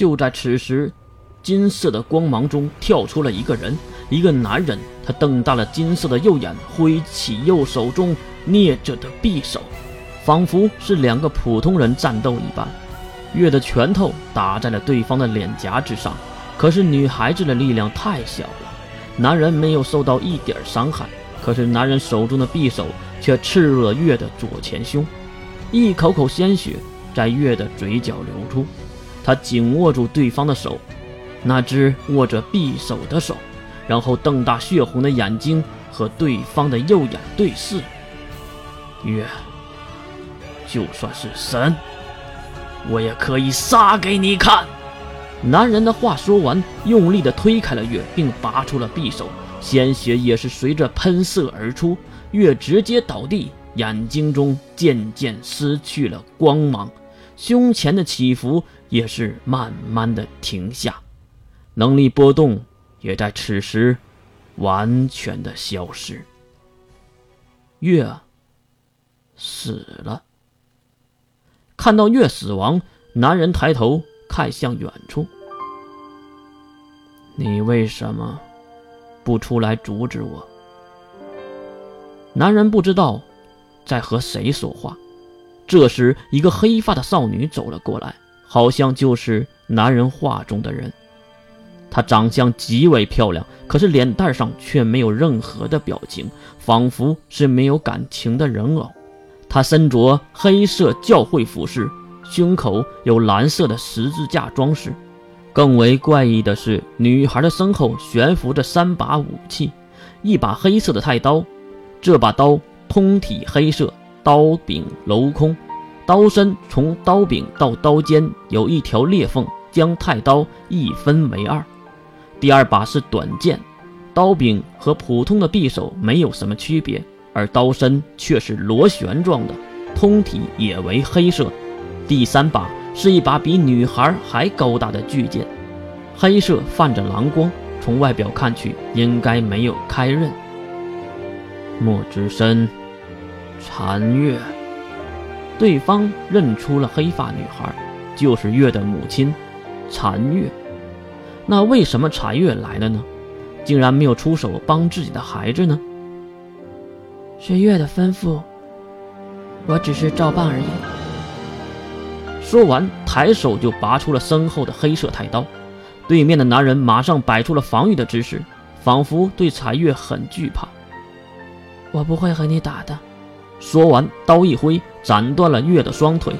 就在此时，金色的光芒中跳出了一个人，一个男人。他瞪大了金色的右眼，挥起右手中捏着的匕首，仿佛是两个普通人战斗一般。月的拳头打在了对方的脸颊之上，可是女孩子的力量太小了，男人没有受到一点伤害。可是男人手中的匕首却刺入了月的左前胸，一口口鲜血在月的嘴角流出。他紧握住对方的手，那只握着匕首的手，然后瞪大血红的眼睛和对方的右眼对视。月，就算是神，我也可以杀给你看。男人的话说完，用力地推开了月，并拔出了匕首，鲜血也是随着喷射而出。月直接倒地，眼睛中渐渐失去了光芒，胸前的起伏。也是慢慢的停下，能力波动也在此时完全的消失。月死了。看到月死亡，男人抬头看向远处：“你为什么不出来阻止我？”男人不知道在和谁说话。这时，一个黑发的少女走了过来。好像就是男人画中的人，她长相极为漂亮，可是脸蛋上却没有任何的表情，仿佛是没有感情的人偶。她身着黑色教会服饰，胸口有蓝色的十字架装饰。更为怪异的是，女孩的身后悬浮着三把武器，一把黑色的太刀，这把刀通体黑色，刀柄镂空。刀身从刀柄到刀尖有一条裂缝，将太刀一分为二。第二把是短剑，刀柄和普通的匕首没有什么区别，而刀身却是螺旋状的，通体也为黑色。第三把是一把比女孩还高大的巨剑，黑色泛着蓝光，从外表看去应该没有开刃。墨之深，残月。对方认出了黑发女孩，就是月的母亲，禅月。那为什么禅月来了呢？竟然没有出手帮自己的孩子呢？是月的吩咐，我只是照办而已。说完，抬手就拔出了身后的黑色太刀。对面的男人马上摆出了防御的姿势，仿佛对残月很惧怕。我不会和你打的。说完，刀一挥，斩断了月的双腿。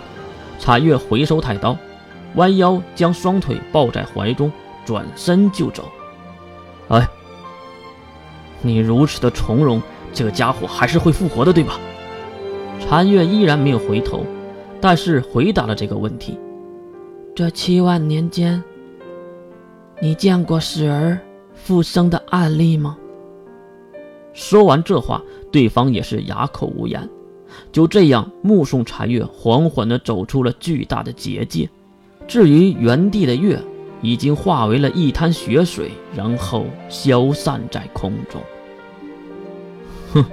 残月回收太刀，弯腰将双腿抱在怀中，转身就走。哎，你如此的从容，这个家伙还是会复活的，对吧？残月依然没有回头，但是回答了这个问题：这七万年间，你见过死而复生的案例吗？说完这话。对方也是哑口无言，就这样目送残月缓缓地走出了巨大的结界。至于原地的月，已经化为了一滩血水，然后消散在空中。哼！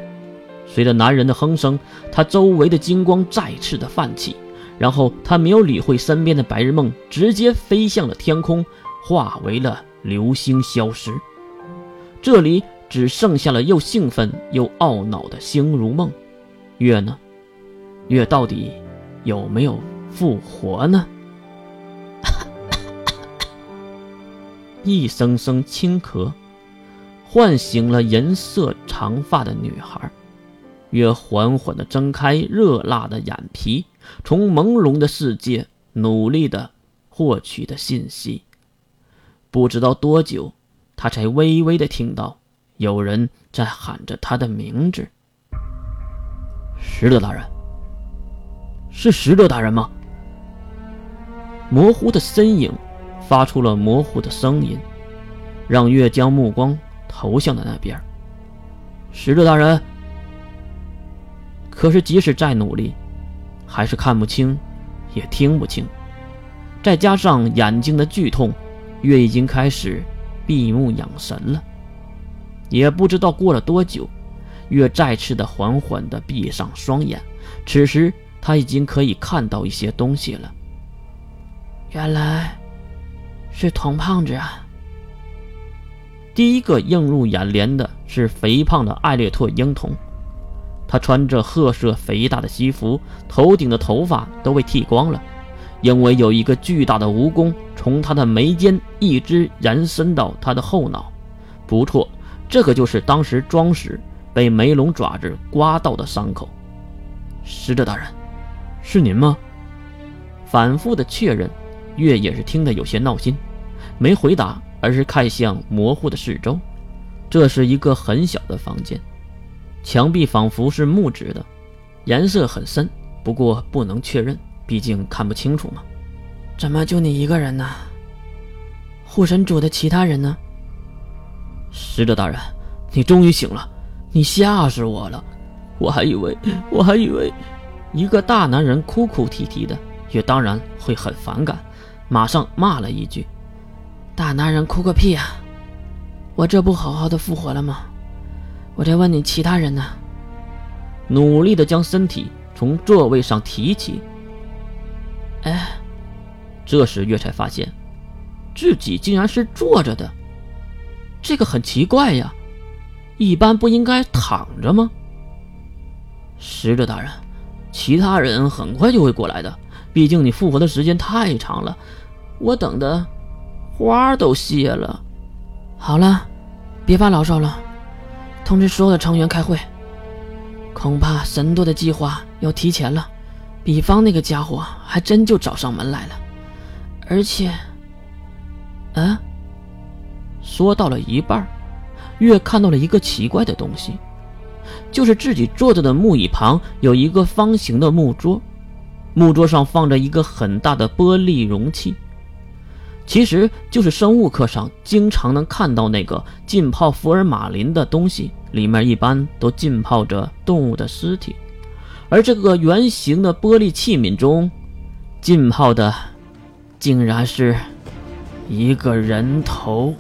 随着男人的哼声，他周围的金光再次的泛起，然后他没有理会身边的白日梦，直接飞向了天空，化为了流星消失。这里。只剩下了又兴奋又懊恼的星如梦，月呢？月到底有没有复活呢？一声声轻咳，唤醒了银色长发的女孩。月缓缓地睁开热辣的眼皮，从朦胧的世界努力地获取的信息。不知道多久，他才微微地听到。有人在喊着他的名字，使者大人，是使者大人吗？模糊的身影发出了模糊的声音，让月将目光投向了那边。使者大人，可是即使再努力，还是看不清，也听不清，再加上眼睛的剧痛，月已经开始闭目养神了。也不知道过了多久，月再次的缓缓的闭上双眼。此时他已经可以看到一些东西了。原来是童胖子啊。第一个映入眼帘的是肥胖的艾略特婴童，他穿着褐色肥大的西服，头顶的头发都被剃光了，因为有一个巨大的蜈蚣从他的眉间一直延伸到他的后脑。不错，这个就是当时装时被梅龙爪子刮到的伤口。使者大人，是您吗？反复的确认，月也是听得有些闹心，没回答。而是看向模糊的四周，这是一个很小的房间，墙壁仿佛是木质的，颜色很深，不过不能确认，毕竟看不清楚嘛。怎么就你一个人呢？护神主的其他人呢？使者大人，你终于醒了，你吓死我了，我还以为我还以为一个大男人哭哭啼啼的，也当然会很反感，马上骂了一句。大男人哭个屁啊！我这不好好的复活了吗？我在问你，其他人呢？努力的将身体从座位上提起。哎，这时月才发现，自己竟然是坐着的，这个很奇怪呀，一般不应该躺着吗？使者大人，其他人很快就会过来的，毕竟你复活的时间太长了，我等的。花都谢了，好了，别发牢骚了，通知所有的成员开会。恐怕神多的计划要提前了，比方那个家伙还真就找上门来了，而且，说到了一半，月看到了一个奇怪的东西，就是自己坐着的木椅旁有一个方形的木桌，木桌上放着一个很大的玻璃容器。其实就是生物课上经常能看到那个浸泡福尔马林的东西，里面一般都浸泡着动物的尸体，而这个圆形的玻璃器皿中浸泡的，竟然是一个人头。